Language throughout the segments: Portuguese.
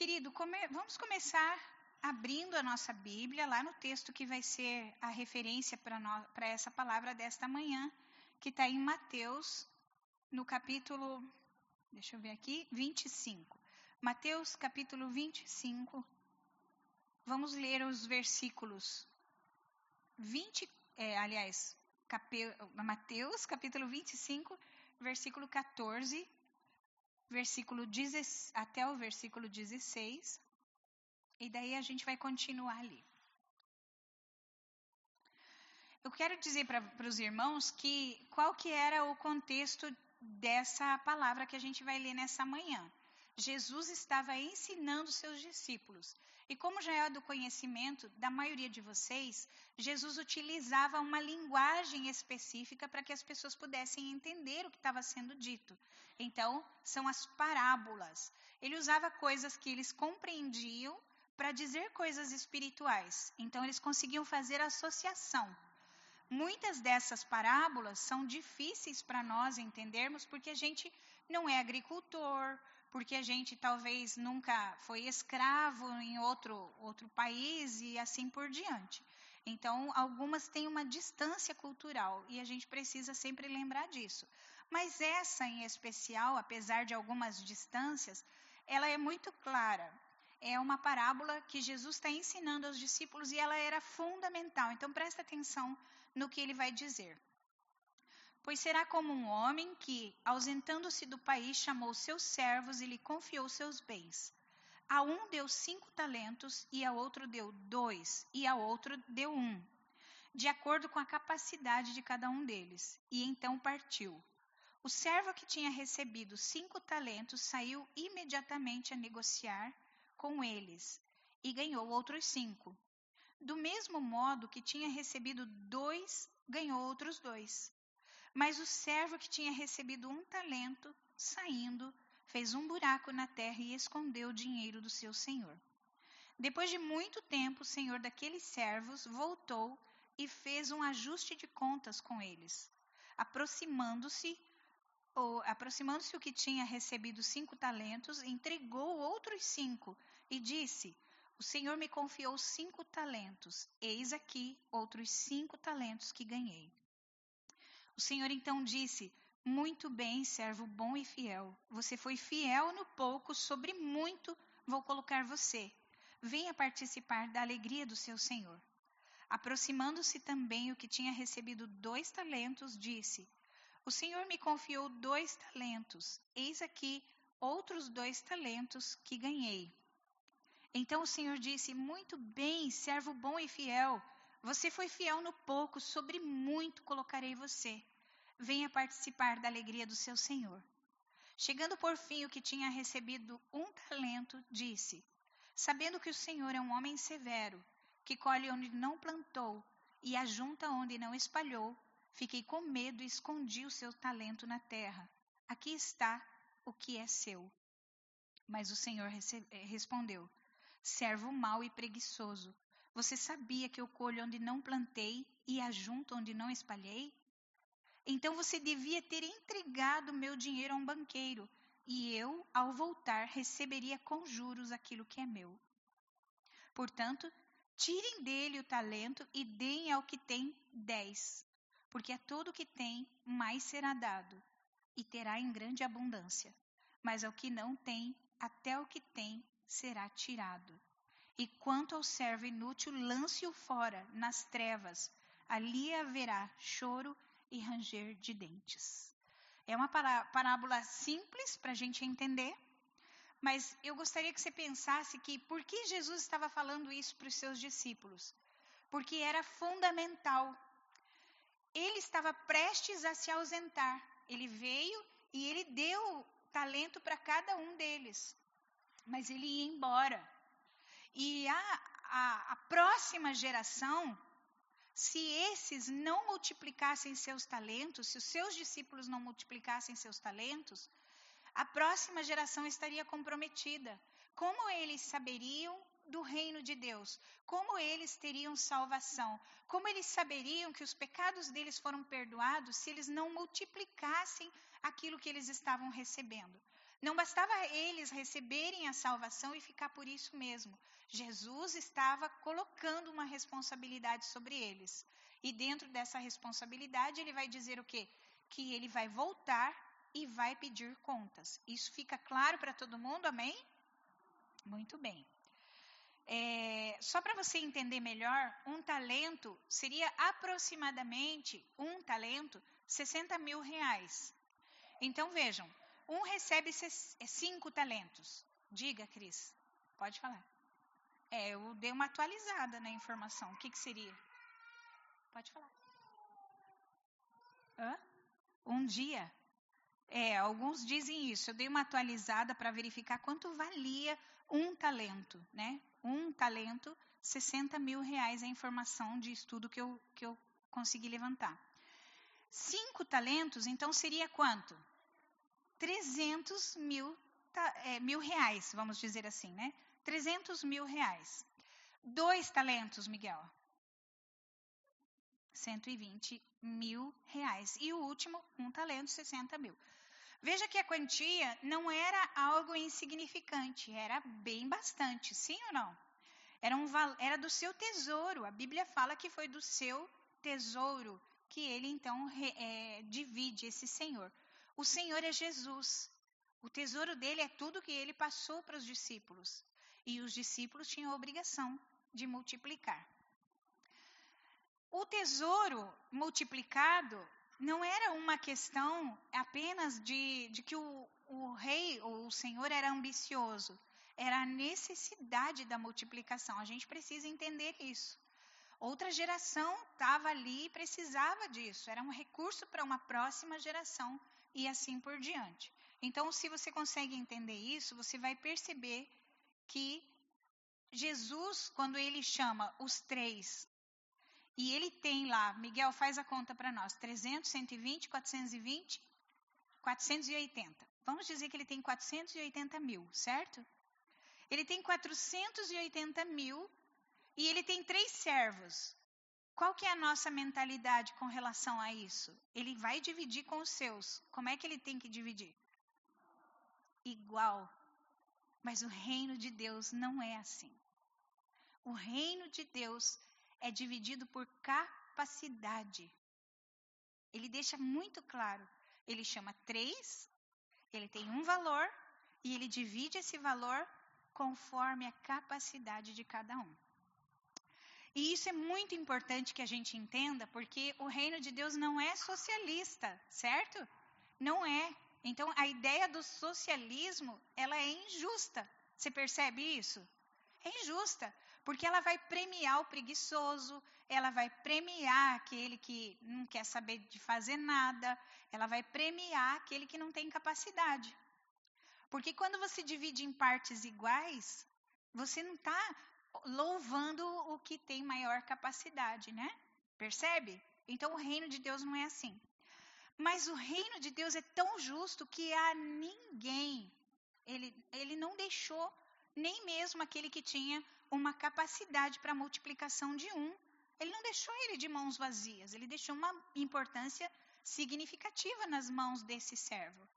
Querido, come, vamos começar abrindo a nossa Bíblia lá no texto que vai ser a referência para essa palavra desta manhã, que está em Mateus, no capítulo, deixa eu ver aqui, 25. Mateus, capítulo 25. Vamos ler os versículos 20, é, aliás, cap, Mateus, capítulo 25, versículo 14, versículo 10, até o versículo 16. E daí a gente vai continuar ali. Eu quero dizer para os irmãos que qual que era o contexto dessa palavra que a gente vai ler nessa manhã. Jesus estava ensinando seus discípulos. E como já é do conhecimento da maioria de vocês, Jesus utilizava uma linguagem específica para que as pessoas pudessem entender o que estava sendo dito. Então, são as parábolas. Ele usava coisas que eles compreendiam para dizer coisas espirituais. Então, eles conseguiam fazer associação. Muitas dessas parábolas são difíceis para nós entendermos porque a gente não é agricultor, porque a gente talvez nunca foi escravo em outro, outro país e assim por diante. Então, algumas têm uma distância cultural e a gente precisa sempre lembrar disso. Mas essa em especial, apesar de algumas distâncias, ela é muito clara. É uma parábola que Jesus está ensinando aos discípulos e ela era fundamental. Então, presta atenção no que ele vai dizer. Pois será como um homem que, ausentando-se do país, chamou seus servos e lhe confiou seus bens. A um deu cinco talentos, e a outro deu dois, e a outro deu um, de acordo com a capacidade de cada um deles. E então partiu. O servo que tinha recebido cinco talentos saiu imediatamente a negociar com eles e ganhou outros cinco. Do mesmo modo que tinha recebido dois, ganhou outros dois. Mas o servo que tinha recebido um talento, saindo, fez um buraco na terra e escondeu o dinheiro do seu senhor. Depois de muito tempo, o senhor daqueles servos voltou e fez um ajuste de contas com eles. Aproximando-se, ou aproximando-se o que tinha recebido cinco talentos, entregou outros cinco e disse: O Senhor me confiou cinco talentos. Eis aqui outros cinco talentos que ganhei. O Senhor então disse: Muito bem, servo bom e fiel. Você foi fiel no pouco, sobre muito vou colocar você. Venha participar da alegria do seu Senhor. Aproximando-se também o que tinha recebido dois talentos, disse: O Senhor me confiou dois talentos. Eis aqui outros dois talentos que ganhei. Então o Senhor disse: Muito bem, servo bom e fiel. Você foi fiel no pouco, sobre muito colocarei você venha participar da alegria do seu senhor. Chegando por fim o que tinha recebido um talento, disse: Sabendo que o Senhor é um homem severo, que colhe onde não plantou e ajunta onde não espalhou, fiquei com medo e escondi o seu talento na terra. Aqui está o que é seu. Mas o Senhor eh, respondeu: Servo mau e preguiçoso, você sabia que eu colho onde não plantei e ajunto onde não espalhei? Então você devia ter entregado meu dinheiro a um banqueiro, e eu, ao voltar, receberia com juros aquilo que é meu. Portanto, tirem dele o talento e deem ao que tem dez, porque a todo que tem, mais será dado, e terá em grande abundância. Mas ao que não tem, até o que tem será tirado. E quanto ao servo inútil, lance-o fora, nas trevas. Ali haverá choro e ranger de dentes. É uma parábola simples para a gente entender, mas eu gostaria que você pensasse que por que Jesus estava falando isso para os seus discípulos? Porque era fundamental. Ele estava prestes a se ausentar. Ele veio e ele deu talento para cada um deles. Mas ele ia embora. E a, a, a próxima geração se esses não multiplicassem seus talentos, se os seus discípulos não multiplicassem seus talentos, a próxima geração estaria comprometida. Como eles saberiam do reino de Deus? Como eles teriam salvação? Como eles saberiam que os pecados deles foram perdoados se eles não multiplicassem aquilo que eles estavam recebendo? Não bastava eles receberem a salvação e ficar por isso mesmo. Jesus estava colocando uma responsabilidade sobre eles. E dentro dessa responsabilidade, ele vai dizer o quê? Que ele vai voltar e vai pedir contas. Isso fica claro para todo mundo, amém? Muito bem. É, só para você entender melhor, um talento seria aproximadamente um talento 60 mil reais. Então vejam, um recebe é, cinco talentos. Diga, Cris. Pode falar. É, eu dei uma atualizada na informação. O que, que seria? Pode falar. Hã? Um dia. É, alguns dizem isso. Eu dei uma atualizada para verificar quanto valia um talento, né? Um talento, 60 mil reais é a informação de estudo que eu, que eu consegui levantar. Cinco talentos, então seria quanto? 300 mil, é, mil reais, vamos dizer assim, né? 300 mil reais. Dois talentos, Miguel. 120 mil reais. E o último, um talento, 60 mil. Veja que a quantia não era algo insignificante, era bem bastante, sim ou não? Era, um, era do seu tesouro. A Bíblia fala que foi do seu tesouro que ele então é, divide esse Senhor. O Senhor é Jesus. O tesouro dele é tudo que ele passou para os discípulos. E os discípulos tinham a obrigação de multiplicar. O tesouro multiplicado não era uma questão apenas de, de que o, o rei ou o senhor era ambicioso. Era a necessidade da multiplicação. A gente precisa entender isso. Outra geração estava ali e precisava disso. Era um recurso para uma próxima geração e assim por diante. Então, se você consegue entender isso, você vai perceber que Jesus, quando ele chama os três, e ele tem lá, Miguel, faz a conta para nós, 300, 120, 420, 480. Vamos dizer que ele tem 480 mil, certo? Ele tem 480 mil e ele tem três servos. Qual que é a nossa mentalidade com relação a isso? Ele vai dividir com os seus. Como é que ele tem que dividir? Igual. Mas o reino de Deus não é assim. O reino de Deus é dividido por capacidade. Ele deixa muito claro. Ele chama três, ele tem um valor e ele divide esse valor conforme a capacidade de cada um. E isso é muito importante que a gente entenda, porque o reino de Deus não é socialista, certo? Não é. Então, a ideia do socialismo, ela é injusta. Você percebe isso? É injusta, porque ela vai premiar o preguiçoso, ela vai premiar aquele que não quer saber de fazer nada, ela vai premiar aquele que não tem capacidade. Porque quando você divide em partes iguais, você não está louvando que tem maior capacidade, né? Percebe? Então o reino de Deus não é assim. Mas o reino de Deus é tão justo que a ninguém ele, ele não deixou nem mesmo aquele que tinha uma capacidade para multiplicação de um. Ele não deixou ele de mãos vazias, ele deixou uma importância significativa nas mãos desse servo,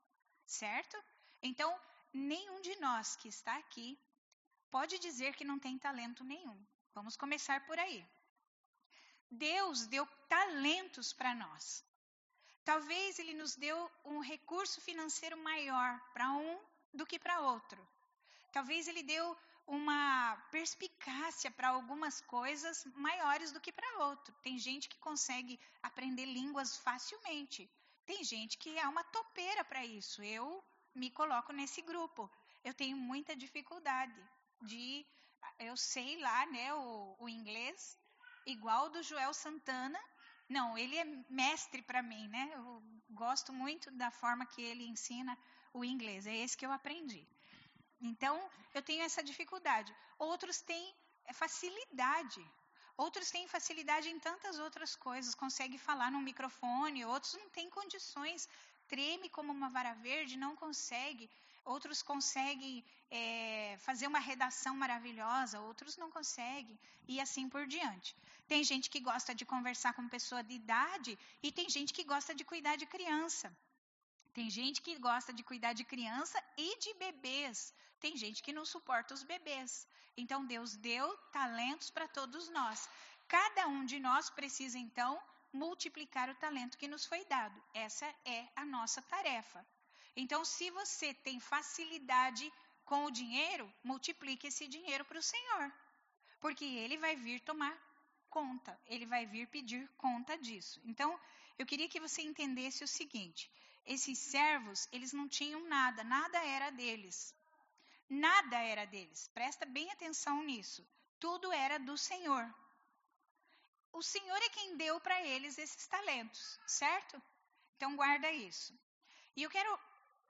certo? Então, nenhum de nós que está aqui pode dizer que não tem talento nenhum. Vamos começar por aí. Deus deu talentos para nós. Talvez Ele nos deu um recurso financeiro maior para um do que para outro. Talvez Ele deu uma perspicácia para algumas coisas maiores do que para outro. Tem gente que consegue aprender línguas facilmente. Tem gente que é uma topeira para isso. Eu me coloco nesse grupo. Eu tenho muita dificuldade de eu sei lá, né, o, o inglês igual do Joel Santana. Não, ele é mestre para mim, né? Eu gosto muito da forma que ele ensina o inglês. É esse que eu aprendi. Então, eu tenho essa dificuldade. Outros têm facilidade. Outros têm facilidade em tantas outras coisas, consegue falar no microfone, outros não têm condições, treme como uma vara verde, não consegue outros conseguem é, fazer uma redação maravilhosa, outros não conseguem, e assim por diante. Tem gente que gosta de conversar com pessoa de idade e tem gente que gosta de cuidar de criança. Tem gente que gosta de cuidar de criança e de bebês. Tem gente que não suporta os bebês. Então Deus deu talentos para todos nós. Cada um de nós precisa então multiplicar o talento que nos foi dado. Essa é a nossa tarefa. Então, se você tem facilidade com o dinheiro, multiplique esse dinheiro para o Senhor. Porque ele vai vir tomar conta, ele vai vir pedir conta disso. Então, eu queria que você entendesse o seguinte: esses servos, eles não tinham nada, nada era deles. Nada era deles. Presta bem atenção nisso. Tudo era do Senhor. O Senhor é quem deu para eles esses talentos, certo? Então guarda isso. E eu quero,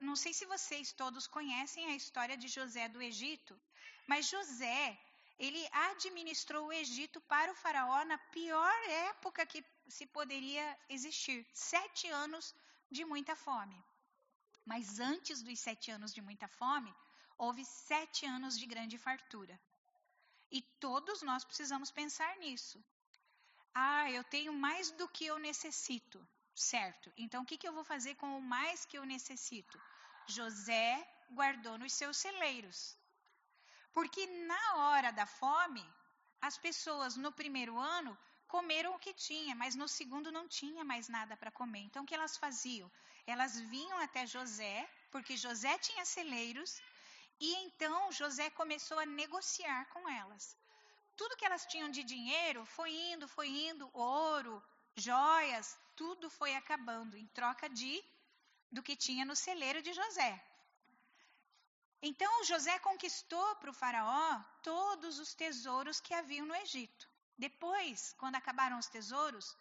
não sei se vocês todos conhecem a história de José do Egito, mas José, ele administrou o Egito para o faraó na pior época que se poderia existir, sete anos de muita fome. Mas antes dos sete anos de muita fome, houve sete anos de grande fartura. E todos nós precisamos pensar nisso. Ah, eu tenho mais do que eu necessito, certo? Então o que, que eu vou fazer com o mais que eu necessito? José guardou nos seus celeiros. Porque na hora da fome, as pessoas no primeiro ano comeram o que tinha, mas no segundo não tinha mais nada para comer. Então o que elas faziam? Elas vinham até José, porque José tinha celeiros, e então José começou a negociar com elas. Tudo que elas tinham de dinheiro foi indo, foi indo, ouro, joias, tudo foi acabando em troca de do que tinha no celeiro de José. Então José conquistou para o faraó todos os tesouros que haviam no Egito. Depois, quando acabaram os tesouros,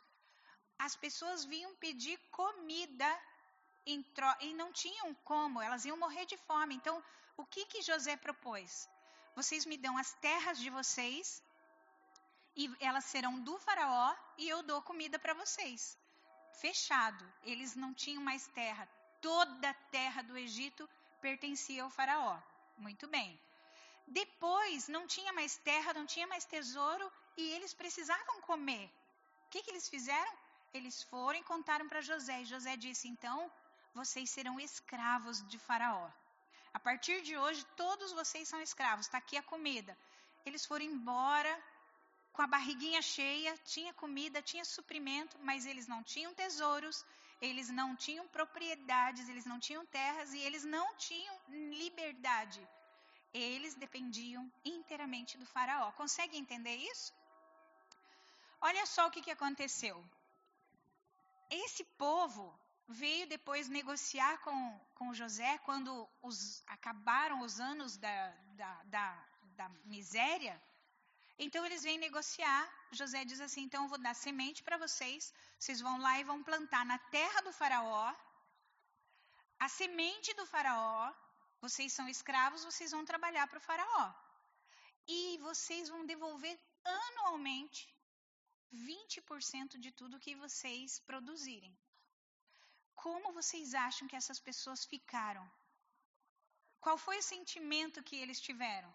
as pessoas vinham pedir comida e não tinham como, elas iam morrer de fome. Então, o que, que José propôs? Vocês me dão as terras de vocês, e elas serão do Faraó, e eu dou comida para vocês. Fechado. Eles não tinham mais terra. Toda a terra do Egito pertencia ao Faraó. Muito bem. Depois, não tinha mais terra, não tinha mais tesouro, e eles precisavam comer. O que, que eles fizeram? Eles foram e contaram para José. E José disse: então, vocês serão escravos de Faraó. A partir de hoje, todos vocês são escravos. Está aqui a comida. Eles foram embora com a barriguinha cheia, tinha comida, tinha suprimento, mas eles não tinham tesouros, eles não tinham propriedades, eles não tinham terras e eles não tinham liberdade. Eles dependiam inteiramente do Faraó. Consegue entender isso? Olha só o que, que aconteceu. Esse povo veio depois negociar com, com José quando os, acabaram os anos da, da, da, da miséria. Então eles vêm negociar. José diz assim: então eu vou dar semente para vocês. Vocês vão lá e vão plantar na terra do Faraó. A semente do Faraó. Vocês são escravos, vocês vão trabalhar para o Faraó. E vocês vão devolver anualmente 20% de tudo que vocês produzirem. Como vocês acham que essas pessoas ficaram? Qual foi o sentimento que eles tiveram?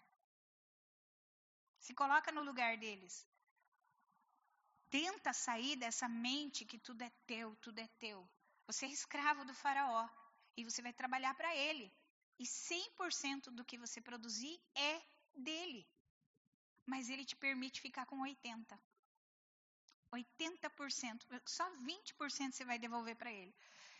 Se coloca no lugar deles. Tenta sair dessa mente que tudo é teu, tudo é teu. Você é escravo do faraó e você vai trabalhar para ele. E 100% do que você produzir é dele. Mas ele te permite ficar com 80. 80%, só 20% você vai devolver para ele.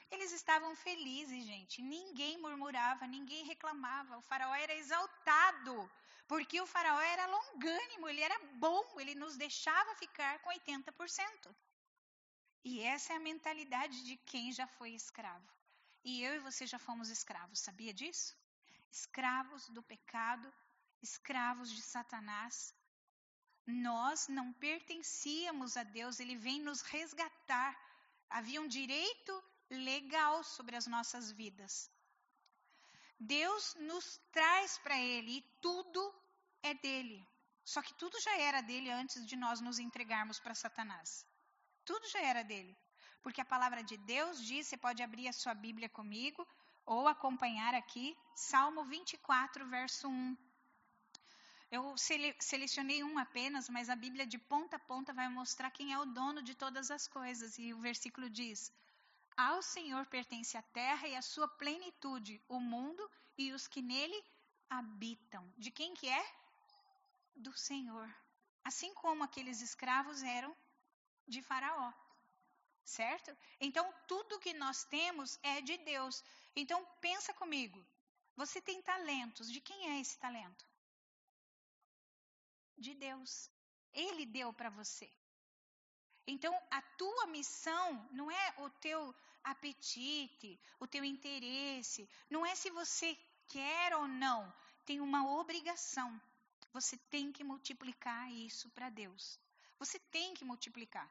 Eles estavam felizes, gente. Ninguém murmurava, ninguém reclamava. O faraó era exaltado, porque o faraó era longânimo, ele era bom, ele nos deixava ficar com 80%. E essa é a mentalidade de quem já foi escravo. E eu e você já fomos escravos, sabia disso? Escravos do pecado, escravos de Satanás. Nós não pertencíamos a Deus, ele vem nos resgatar. Havia um direito legal sobre as nossas vidas. Deus nos traz para Ele e tudo é dele. Só que tudo já era dele antes de nós nos entregarmos para Satanás. Tudo já era dele. Porque a palavra de Deus diz, você pode abrir a sua Bíblia comigo ou acompanhar aqui, Salmo 24, verso 1. Eu selecionei um apenas, mas a Bíblia de ponta a ponta vai mostrar quem é o dono de todas as coisas. E o versículo diz: Ao Senhor pertence a terra e a sua plenitude, o mundo e os que nele habitam. De quem que é? Do Senhor. Assim como aqueles escravos eram de Faraó. Certo? Então, tudo que nós temos é de Deus. Então, pensa comigo. Você tem talentos. De quem é esse talento? De Deus. Ele deu para você. Então, a tua missão não é o teu apetite, o teu interesse, não é se você quer ou não, tem uma obrigação. Você tem que multiplicar isso para Deus. Você tem que multiplicar.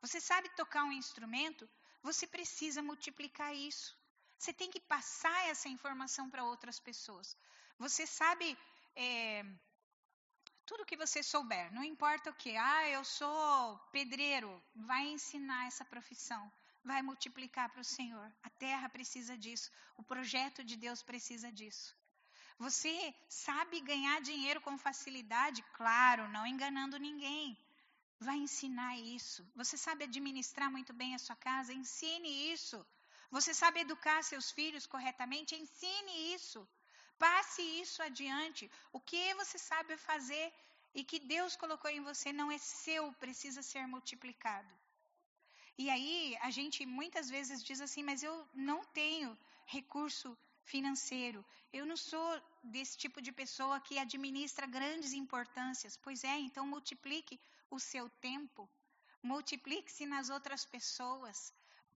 Você sabe tocar um instrumento? Você precisa multiplicar isso. Você tem que passar essa informação para outras pessoas. Você sabe é, tudo que você souber, não importa o que. Ah, eu sou pedreiro, vai ensinar essa profissão, vai multiplicar para o Senhor. A terra precisa disso, o projeto de Deus precisa disso. Você sabe ganhar dinheiro com facilidade? Claro, não enganando ninguém. Vai ensinar isso. Você sabe administrar muito bem a sua casa? Ensine isso. Você sabe educar seus filhos corretamente? Ensine isso. Passe isso adiante. O que você sabe fazer e que Deus colocou em você não é seu, precisa ser multiplicado. E aí a gente muitas vezes diz assim, mas eu não tenho recurso financeiro. Eu não sou desse tipo de pessoa que administra grandes importâncias. Pois é, então multiplique o seu tempo, multiplique-se nas outras pessoas.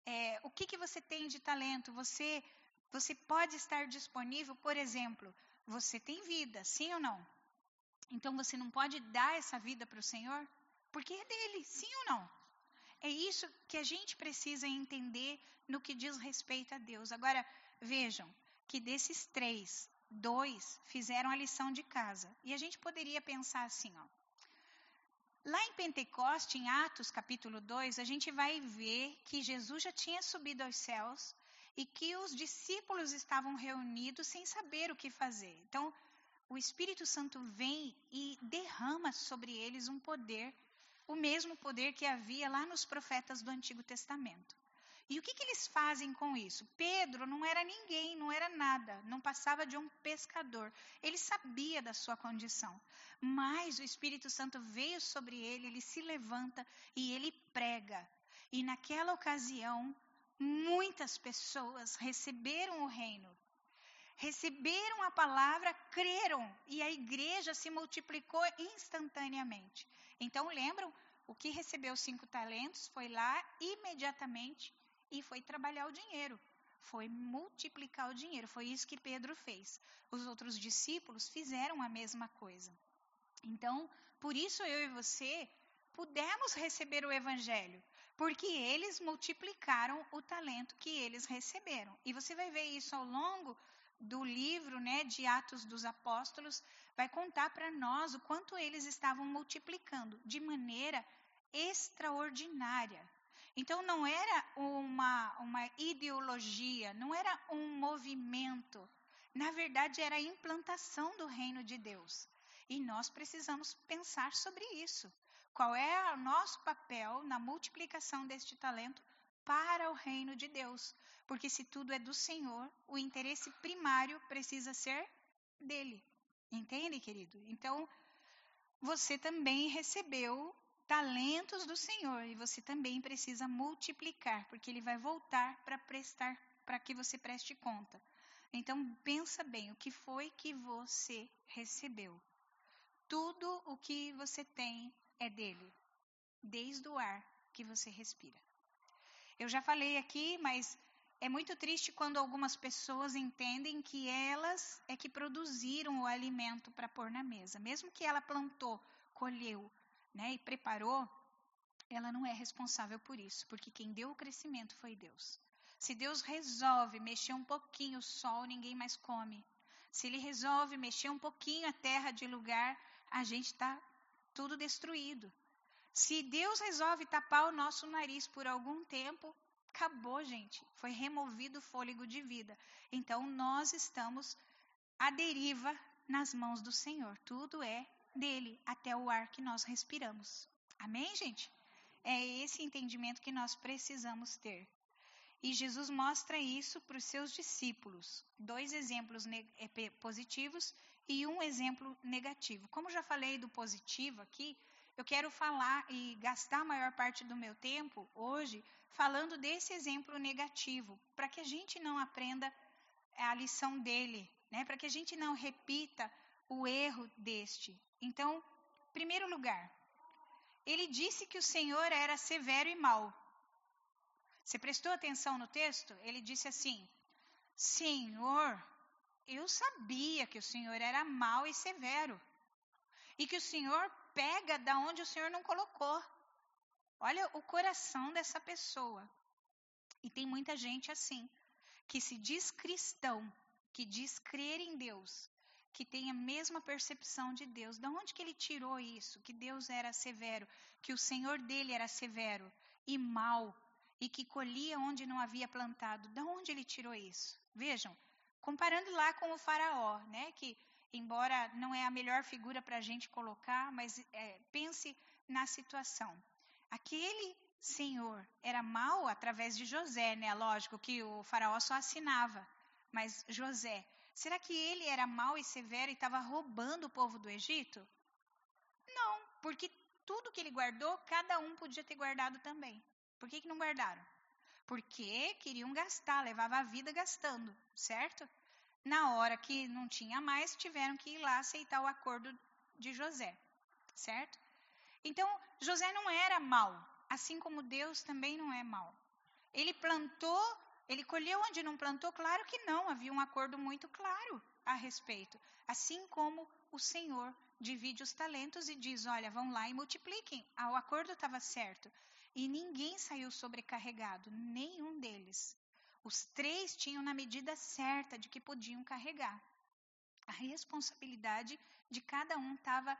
É, o que, que você tem de talento? Você você pode estar disponível, por exemplo, você tem vida, sim ou não? Então você não pode dar essa vida para o Senhor? Porque é dele, sim ou não? É isso que a gente precisa entender no que diz respeito a Deus. Agora, vejam que desses três, dois fizeram a lição de casa. E a gente poderia pensar assim, ó. Lá em Pentecoste, em Atos capítulo 2, a gente vai ver que Jesus já tinha subido aos céus e que os discípulos estavam reunidos sem saber o que fazer. Então, o Espírito Santo vem e derrama sobre eles um poder, o mesmo poder que havia lá nos profetas do Antigo Testamento. E o que, que eles fazem com isso? Pedro não era ninguém, não era nada, não passava de um pescador. Ele sabia da sua condição. Mas o Espírito Santo veio sobre ele, ele se levanta e ele prega. E naquela ocasião, muitas pessoas receberam o reino, receberam a palavra, creram e a igreja se multiplicou instantaneamente. Então, lembram? O que recebeu cinco talentos foi lá imediatamente e foi trabalhar o dinheiro, foi multiplicar o dinheiro. Foi isso que Pedro fez. Os outros discípulos fizeram a mesma coisa. Então, por isso eu e você pudemos receber o evangelho, porque eles multiplicaram o talento que eles receberam. E você vai ver isso ao longo do livro, né, de Atos dos Apóstolos, vai contar para nós o quanto eles estavam multiplicando de maneira extraordinária. Então não era uma, uma ideologia, não era um movimento. Na verdade, era a implantação do reino de Deus. E nós precisamos pensar sobre isso. Qual é o nosso papel na multiplicação deste talento para o reino de Deus? Porque se tudo é do Senhor, o interesse primário precisa ser dele. Entende, querido? Então, você também recebeu talentos do Senhor e você também precisa multiplicar, porque ele vai voltar para prestar para que você preste conta. Então pensa bem, o que foi que você recebeu? Tudo o que você tem é dele, desde o ar que você respira. Eu já falei aqui, mas é muito triste quando algumas pessoas entendem que elas é que produziram o alimento para pôr na mesa. Mesmo que ela plantou, colheu né, e preparou, ela não é responsável por isso, porque quem deu o crescimento foi Deus. Se Deus resolve mexer um pouquinho o sol, ninguém mais come. Se Ele resolve mexer um pouquinho a terra de lugar, a gente está tudo destruído. Se Deus resolve tapar o nosso nariz por algum tempo, acabou, gente. Foi removido o fôlego de vida. Então nós estamos à deriva nas mãos do Senhor. Tudo é dele, até o ar que nós respiramos. Amém, gente? É esse entendimento que nós precisamos ter. E Jesus mostra isso para os seus discípulos. Dois exemplos eh, positivos e um exemplo negativo. Como já falei do positivo aqui, eu quero falar e gastar a maior parte do meu tempo hoje falando desse exemplo negativo, para que a gente não aprenda a lição dele, né? para que a gente não repita o erro deste. Então, primeiro lugar, ele disse que o Senhor era severo e mau. Você prestou atenção no texto? Ele disse assim: Senhor, eu sabia que o Senhor era mau e severo. E que o Senhor pega da onde o Senhor não colocou. Olha o coração dessa pessoa. E tem muita gente assim, que se diz cristão, que diz crer em Deus, que tem a mesma percepção de Deus. De onde que ele tirou isso? Que Deus era severo, que o Senhor dele era severo e mau, e que colhia onde não havia plantado. De onde ele tirou isso? Vejam, comparando lá com o faraó, né? Que embora não é a melhor figura para a gente colocar, mas é, pense na situação. Aquele senhor era mau através de José, né? Lógico que o faraó só assinava, mas José, será que ele era mau e severo e estava roubando o povo do Egito? Não, porque tudo que ele guardou, cada um podia ter guardado também. Por que, que não guardaram? Porque queriam gastar, levava a vida gastando, certo? Na hora que não tinha mais, tiveram que ir lá aceitar o acordo de José, certo? Então, José não era mau, assim como Deus também não é mau. Ele plantou, ele colheu onde não plantou? Claro que não, havia um acordo muito claro a respeito. Assim como o Senhor divide os talentos e diz: olha, vão lá e multipliquem. Ah, o acordo estava certo. E ninguém saiu sobrecarregado, nenhum deles. Os três tinham na medida certa de que podiam carregar. A responsabilidade de cada um estava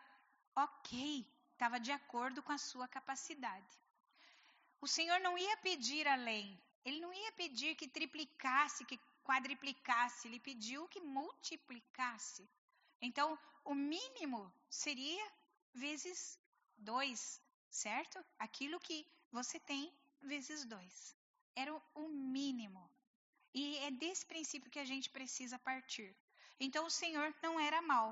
ok, estava de acordo com a sua capacidade. O Senhor não ia pedir além, ele não ia pedir que triplicasse, que quadriplicasse, ele pediu que multiplicasse. Então, o mínimo seria vezes dois, certo? Aquilo que você tem vezes dois. Era o mínimo. E é desse princípio que a gente precisa partir. Então, o Senhor não era mal.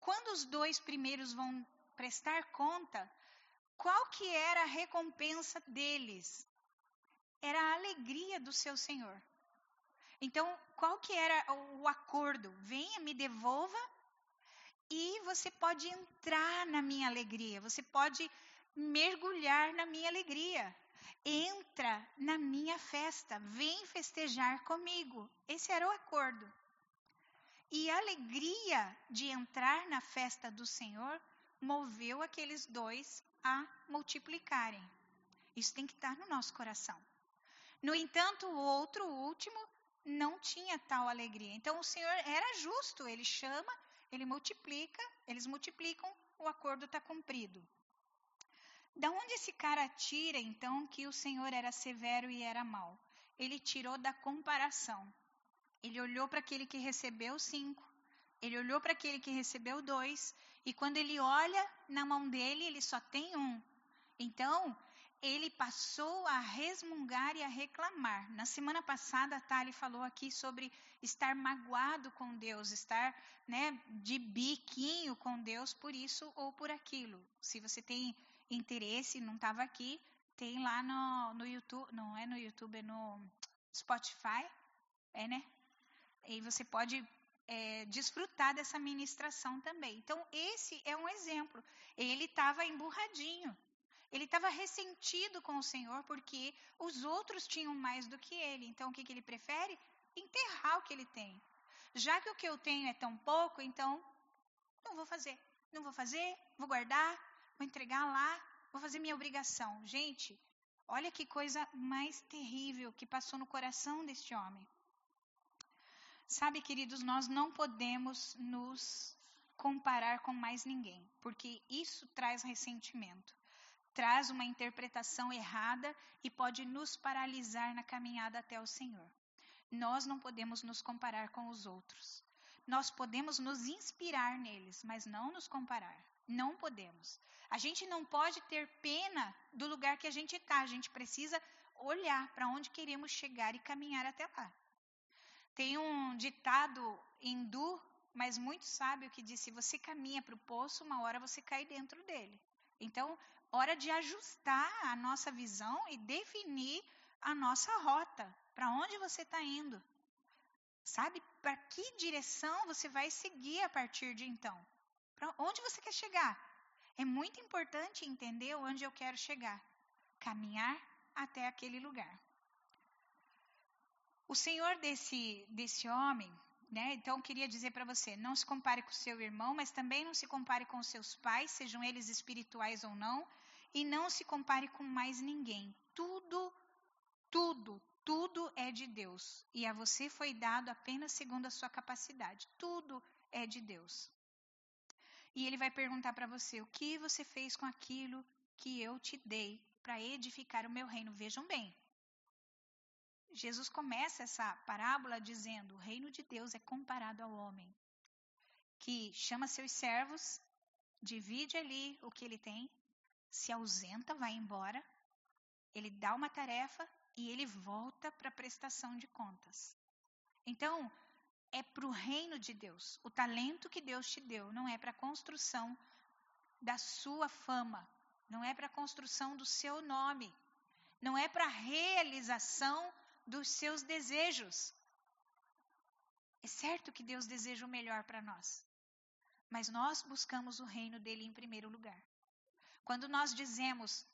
Quando os dois primeiros vão prestar conta, qual que era a recompensa deles? Era a alegria do seu Senhor. Então, qual que era o acordo? Venha, me devolva e você pode entrar na minha alegria, você pode mergulhar na minha alegria. Entra na minha festa, vem festejar comigo. Esse era o acordo. E a alegria de entrar na festa do Senhor moveu aqueles dois a multiplicarem. Isso tem que estar no nosso coração. No entanto, o outro, o último, não tinha tal alegria. Então o Senhor era justo, ele chama, ele multiplica, eles multiplicam, o acordo está cumprido. Da onde esse cara tira, então, que o Senhor era severo e era mau? Ele tirou da comparação. Ele olhou para aquele que recebeu cinco, ele olhou para aquele que recebeu dois, e quando ele olha na mão dele, ele só tem um. Então, ele passou a resmungar e a reclamar. Na semana passada, a Tali falou aqui sobre estar magoado com Deus, estar né, de biquinho com Deus por isso ou por aquilo. Se você tem interesse, não estava aqui, tem lá no, no YouTube, não é no YouTube, é no Spotify, é, né? E você pode é, desfrutar dessa ministração também. Então, esse é um exemplo. Ele estava emburradinho. Ele estava ressentido com o Senhor porque os outros tinham mais do que ele. Então, o que, que ele prefere? Enterrar o que ele tem. Já que o que eu tenho é tão pouco, então não vou fazer. Não vou fazer, vou guardar, vou entregar lá, vou fazer minha obrigação. Gente, olha que coisa mais terrível que passou no coração deste homem. Sabe, queridos, nós não podemos nos comparar com mais ninguém, porque isso traz ressentimento, traz uma interpretação errada e pode nos paralisar na caminhada até o Senhor. Nós não podemos nos comparar com os outros. Nós podemos nos inspirar neles, mas não nos comparar. Não podemos. A gente não pode ter pena do lugar que a gente está. A gente precisa olhar para onde queremos chegar e caminhar até lá. Tem um ditado hindu, mas muito sábio, que diz: se você caminha para o poço, uma hora você cai dentro dele. Então, hora de ajustar a nossa visão e definir a nossa rota. Para onde você está indo? Sabe para que direção você vai seguir a partir de então? Para onde você quer chegar? É muito importante entender onde eu quero chegar. Caminhar até aquele lugar. O Senhor desse, desse homem, né? Então queria dizer para você, não se compare com seu irmão, mas também não se compare com seus pais, sejam eles espirituais ou não, e não se compare com mais ninguém. Tudo, tudo, tudo é de Deus. E a você foi dado apenas segundo a sua capacidade. Tudo é de Deus. E ele vai perguntar para você: o que você fez com aquilo que eu te dei para edificar o meu reino? Vejam bem. Jesus começa essa parábola dizendo: o reino de Deus é comparado ao homem que chama seus servos, divide ali o que ele tem, se ausenta, vai embora, ele dá uma tarefa e ele volta para a prestação de contas. Então, é para o reino de Deus. O talento que Deus te deu não é para a construção da sua fama, não é para a construção do seu nome, não é para a realização dos seus desejos. É certo que Deus deseja o melhor para nós, mas nós buscamos o reino dele em primeiro lugar. Quando nós dizemos,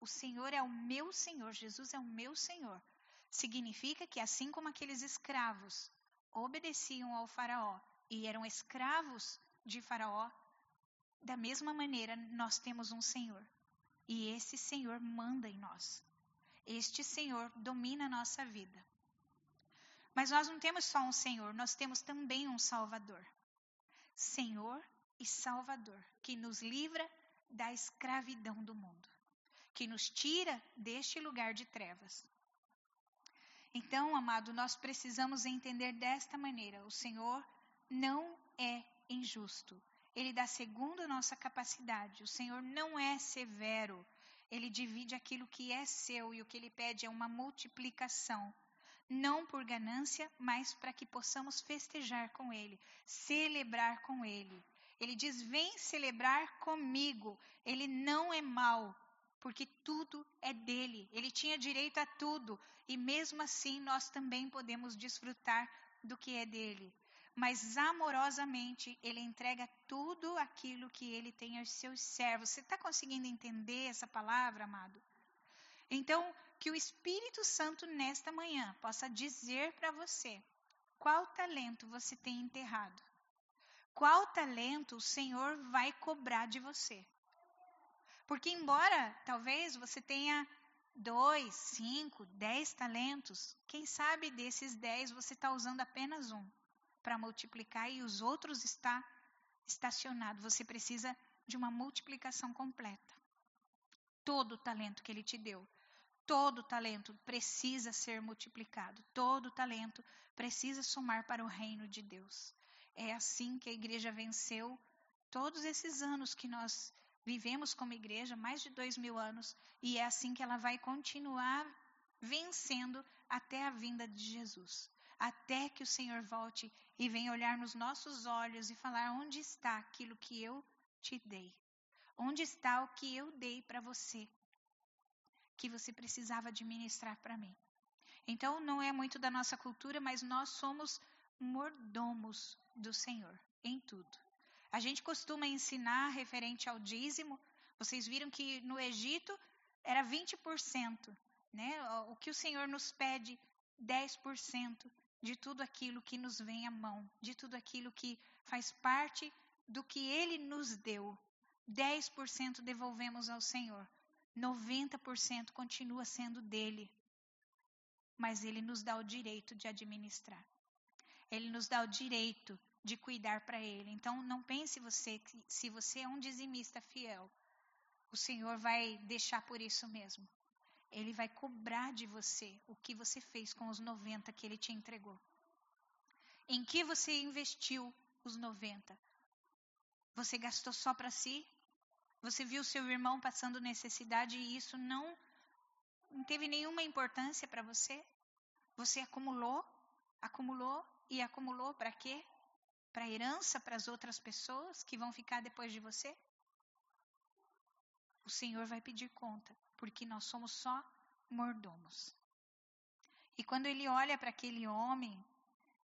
o Senhor é o meu Senhor, Jesus é o meu Senhor, significa que assim como aqueles escravos obedeciam ao Faraó e eram escravos de Faraó, da mesma maneira nós temos um Senhor. E esse Senhor manda em nós. Este Senhor domina a nossa vida. Mas nós não temos só um Senhor, nós temos também um Salvador. Senhor e Salvador, que nos livra da escravidão do mundo, que nos tira deste lugar de trevas. Então, amado, nós precisamos entender desta maneira: o Senhor não é injusto. Ele dá segundo a nossa capacidade. O Senhor não é severo. Ele divide aquilo que é seu e o que ele pede é uma multiplicação. Não por ganância, mas para que possamos festejar com ele, celebrar com ele. Ele diz: Vem celebrar comigo. Ele não é mau, porque tudo é dele. Ele tinha direito a tudo e mesmo assim nós também podemos desfrutar do que é dele. Mas amorosamente ele entrega tudo aquilo que ele tem aos seus servos. Você está conseguindo entender essa palavra, amado? Então, que o Espírito Santo nesta manhã possa dizer para você qual talento você tem enterrado. Qual talento o Senhor vai cobrar de você? Porque, embora talvez você tenha dois, cinco, dez talentos, quem sabe desses dez você está usando apenas um para multiplicar e os outros está estacionado. Você precisa de uma multiplicação completa. Todo o talento que Ele te deu, todo talento precisa ser multiplicado. Todo talento precisa somar para o reino de Deus. É assim que a igreja venceu todos esses anos que nós vivemos como igreja, mais de dois mil anos, e é assim que ela vai continuar vencendo até a vinda de Jesus. Até que o Senhor volte e venha olhar nos nossos olhos e falar: onde está aquilo que eu te dei? Onde está o que eu dei para você? Que você precisava administrar para mim. Então, não é muito da nossa cultura, mas nós somos mordomos do Senhor em tudo. A gente costuma ensinar referente ao dízimo. Vocês viram que no Egito era 20%, né? O que o Senhor nos pede, 10% de tudo aquilo que nos vem à mão, de tudo aquilo que faz parte do que ele nos deu. 10% devolvemos ao Senhor. 90% continua sendo dele. Mas ele nos dá o direito de administrar. Ele nos dá o direito de cuidar para ele. Então, não pense você que se você é um dizimista fiel, o Senhor vai deixar por isso mesmo. Ele vai cobrar de você o que você fez com os 90 que ele te entregou. Em que você investiu os 90? Você gastou só para si? Você viu seu irmão passando necessidade e isso não Não teve nenhuma importância para você? Você acumulou, acumulou e acumulou para quê? Para herança para as outras pessoas que vão ficar depois de você? O Senhor vai pedir conta, porque nós somos só mordomos. E quando ele olha para aquele homem,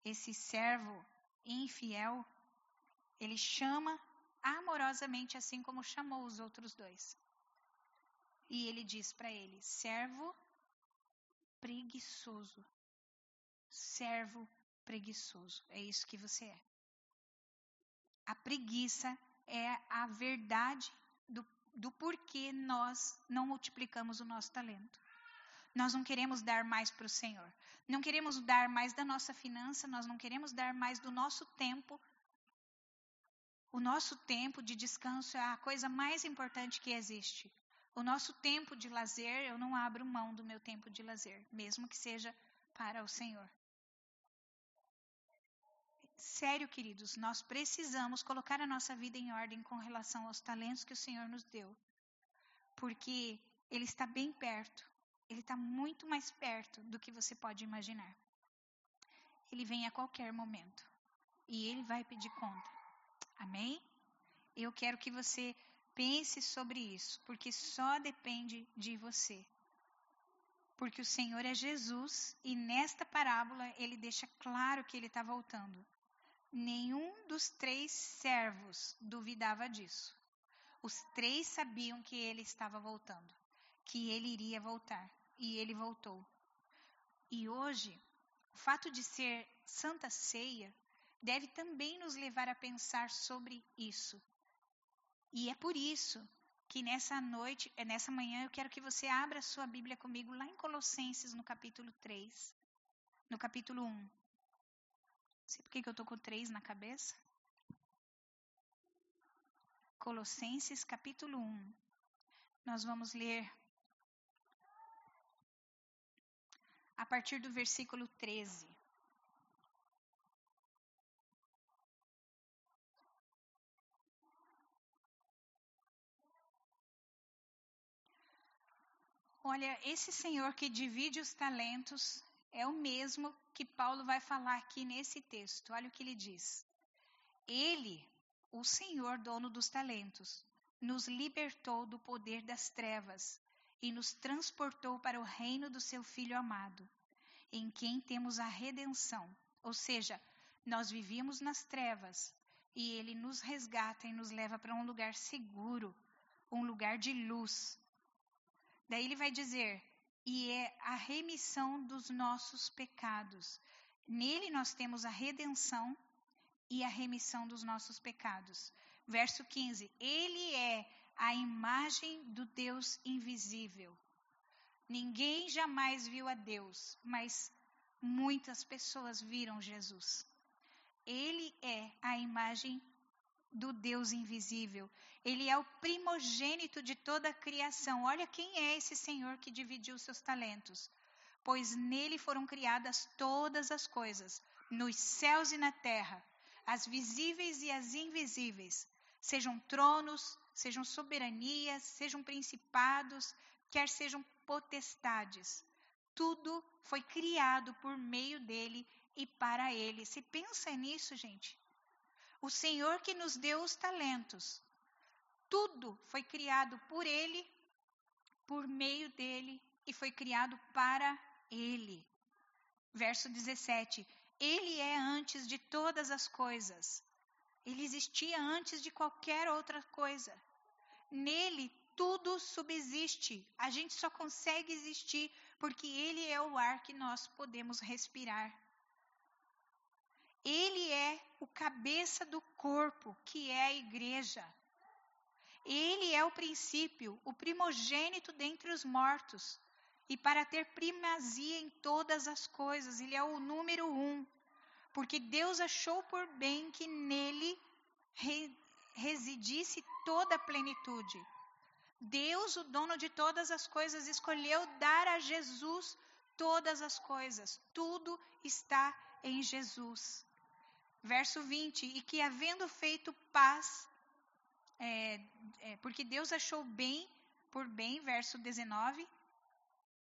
esse servo infiel, ele chama amorosamente, assim como chamou os outros dois. E ele diz para ele: servo preguiçoso. Servo preguiçoso. É isso que você é. A preguiça é a verdade do, do porquê nós não multiplicamos o nosso talento. Nós não queremos dar mais para o Senhor. Não queremos dar mais da nossa finança, nós não queremos dar mais do nosso tempo. O nosso tempo de descanso é a coisa mais importante que existe. O nosso tempo de lazer, eu não abro mão do meu tempo de lazer, mesmo que seja para o Senhor. Sério, queridos, nós precisamos colocar a nossa vida em ordem com relação aos talentos que o Senhor nos deu. Porque Ele está bem perto. Ele está muito mais perto do que você pode imaginar. Ele vem a qualquer momento. E Ele vai pedir conta. Amém? Eu quero que você Pense sobre isso, porque só depende de você. Porque o Senhor é Jesus e nesta parábola ele deixa claro que ele está voltando. Nenhum dos três servos duvidava disso. Os três sabiam que ele estava voltando, que ele iria voltar, e ele voltou. E hoje, o fato de ser Santa Ceia deve também nos levar a pensar sobre isso. E é por isso que nessa noite, é, nessa manhã, eu quero que você abra sua Bíblia comigo lá em Colossenses, no capítulo 3, no capítulo 1. Sei por que, eu estou com 3 na cabeça. Colossenses, capítulo 1. Nós vamos ler a partir do versículo 13. Olha, esse Senhor que divide os talentos é o mesmo que Paulo vai falar aqui nesse texto. Olha o que ele diz. Ele, o Senhor, dono dos talentos, nos libertou do poder das trevas e nos transportou para o reino do seu Filho amado, em quem temos a redenção. Ou seja, nós vivíamos nas trevas e ele nos resgata e nos leva para um lugar seguro, um lugar de luz, Daí ele vai dizer: e é a remissão dos nossos pecados. Nele nós temos a redenção e a remissão dos nossos pecados. Verso 15: Ele é a imagem do Deus invisível. Ninguém jamais viu a Deus, mas muitas pessoas viram Jesus. Ele é a imagem do Deus invisível. Ele é o primogênito de toda a criação. Olha quem é esse Senhor que dividiu seus talentos. Pois nele foram criadas todas as coisas, nos céus e na terra, as visíveis e as invisíveis, sejam tronos, sejam soberanias, sejam principados, quer sejam potestades. Tudo foi criado por meio dele e para ele. Se pensa nisso, gente. O Senhor que nos deu os talentos. Tudo foi criado por Ele, por meio dele e foi criado para Ele. Verso 17: Ele é antes de todas as coisas. Ele existia antes de qualquer outra coisa. Nele tudo subsiste. A gente só consegue existir porque Ele é o ar que nós podemos respirar. Ele é o cabeça do corpo, que é a igreja. Ele é o princípio, o primogênito dentre os mortos. E para ter primazia em todas as coisas, ele é o número um. Porque Deus achou por bem que nele re, residisse toda a plenitude. Deus, o dono de todas as coisas, escolheu dar a Jesus todas as coisas. Tudo está em Jesus. Verso 20: E que havendo feito paz, é, é, porque Deus achou bem por bem, verso 19,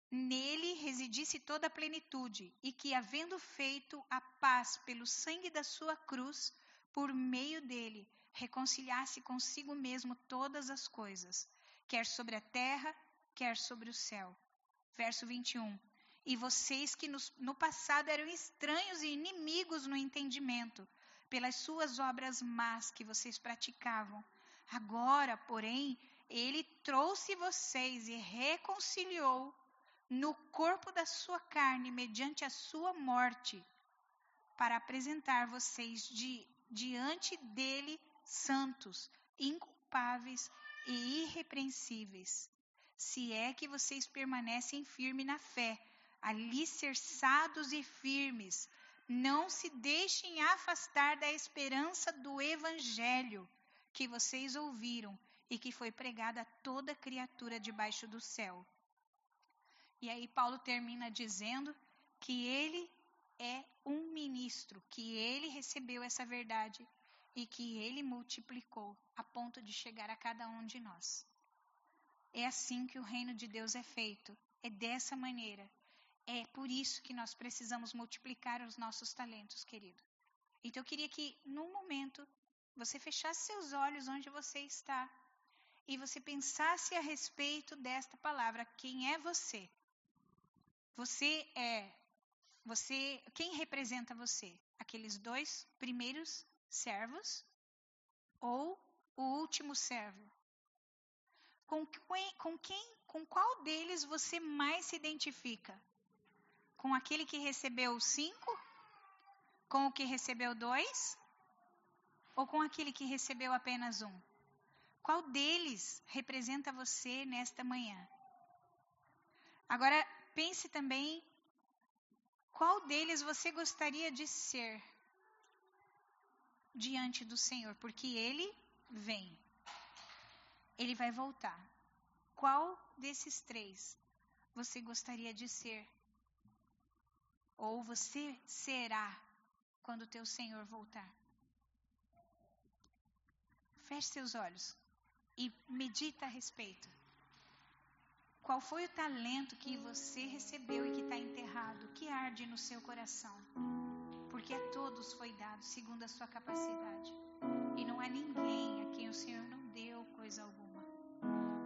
nele residisse toda a plenitude, e que, havendo feito a paz pelo sangue da sua cruz, por meio dele, reconciliasse consigo mesmo todas as coisas, quer sobre a terra, quer sobre o céu. Verso 21. E vocês que no passado eram estranhos e inimigos no entendimento, pelas suas obras más que vocês praticavam, agora, porém, ele trouxe vocês e reconciliou no corpo da sua carne, mediante a sua morte, para apresentar vocês de, diante dele santos, inculpáveis e irrepreensíveis. Se é que vocês permanecem firmes na fé, alicerçados e firmes, não se deixem afastar da esperança do evangelho que vocês ouviram e que foi pregada a toda criatura debaixo do céu e aí Paulo termina dizendo que ele é um ministro, que ele recebeu essa verdade e que ele multiplicou a ponto de chegar a cada um de nós. É assim que o reino de Deus é feito, é dessa maneira. É por isso que nós precisamos multiplicar os nossos talentos, querido. Então eu queria que, num momento, você fechasse seus olhos onde você está e você pensasse a respeito desta palavra: quem é você? Você é você, quem representa você? Aqueles dois primeiros servos ou o último servo? Com com quem, com qual deles você mais se identifica? Com aquele que recebeu cinco? Com o que recebeu dois? Ou com aquele que recebeu apenas um? Qual deles representa você nesta manhã? Agora, pense também qual deles você gostaria de ser diante do Senhor, porque ele vem. Ele vai voltar. Qual desses três você gostaria de ser? Ou você será quando teu Senhor voltar? Feche seus olhos e medita a respeito. Qual foi o talento que você recebeu e que está enterrado, que arde no seu coração? Porque a todos foi dado segundo a sua capacidade. E não há ninguém a quem o Senhor não deu coisa alguma.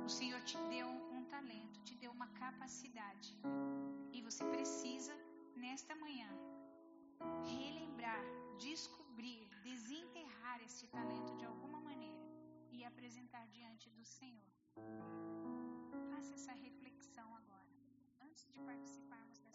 O Senhor te deu um talento, te deu uma capacidade. E você precisa, nesta manhã, relembrar, descobrir, desenterrar esse talento de alguma maneira e apresentar diante do Senhor faça essa reflexão agora. Antes de participarmos da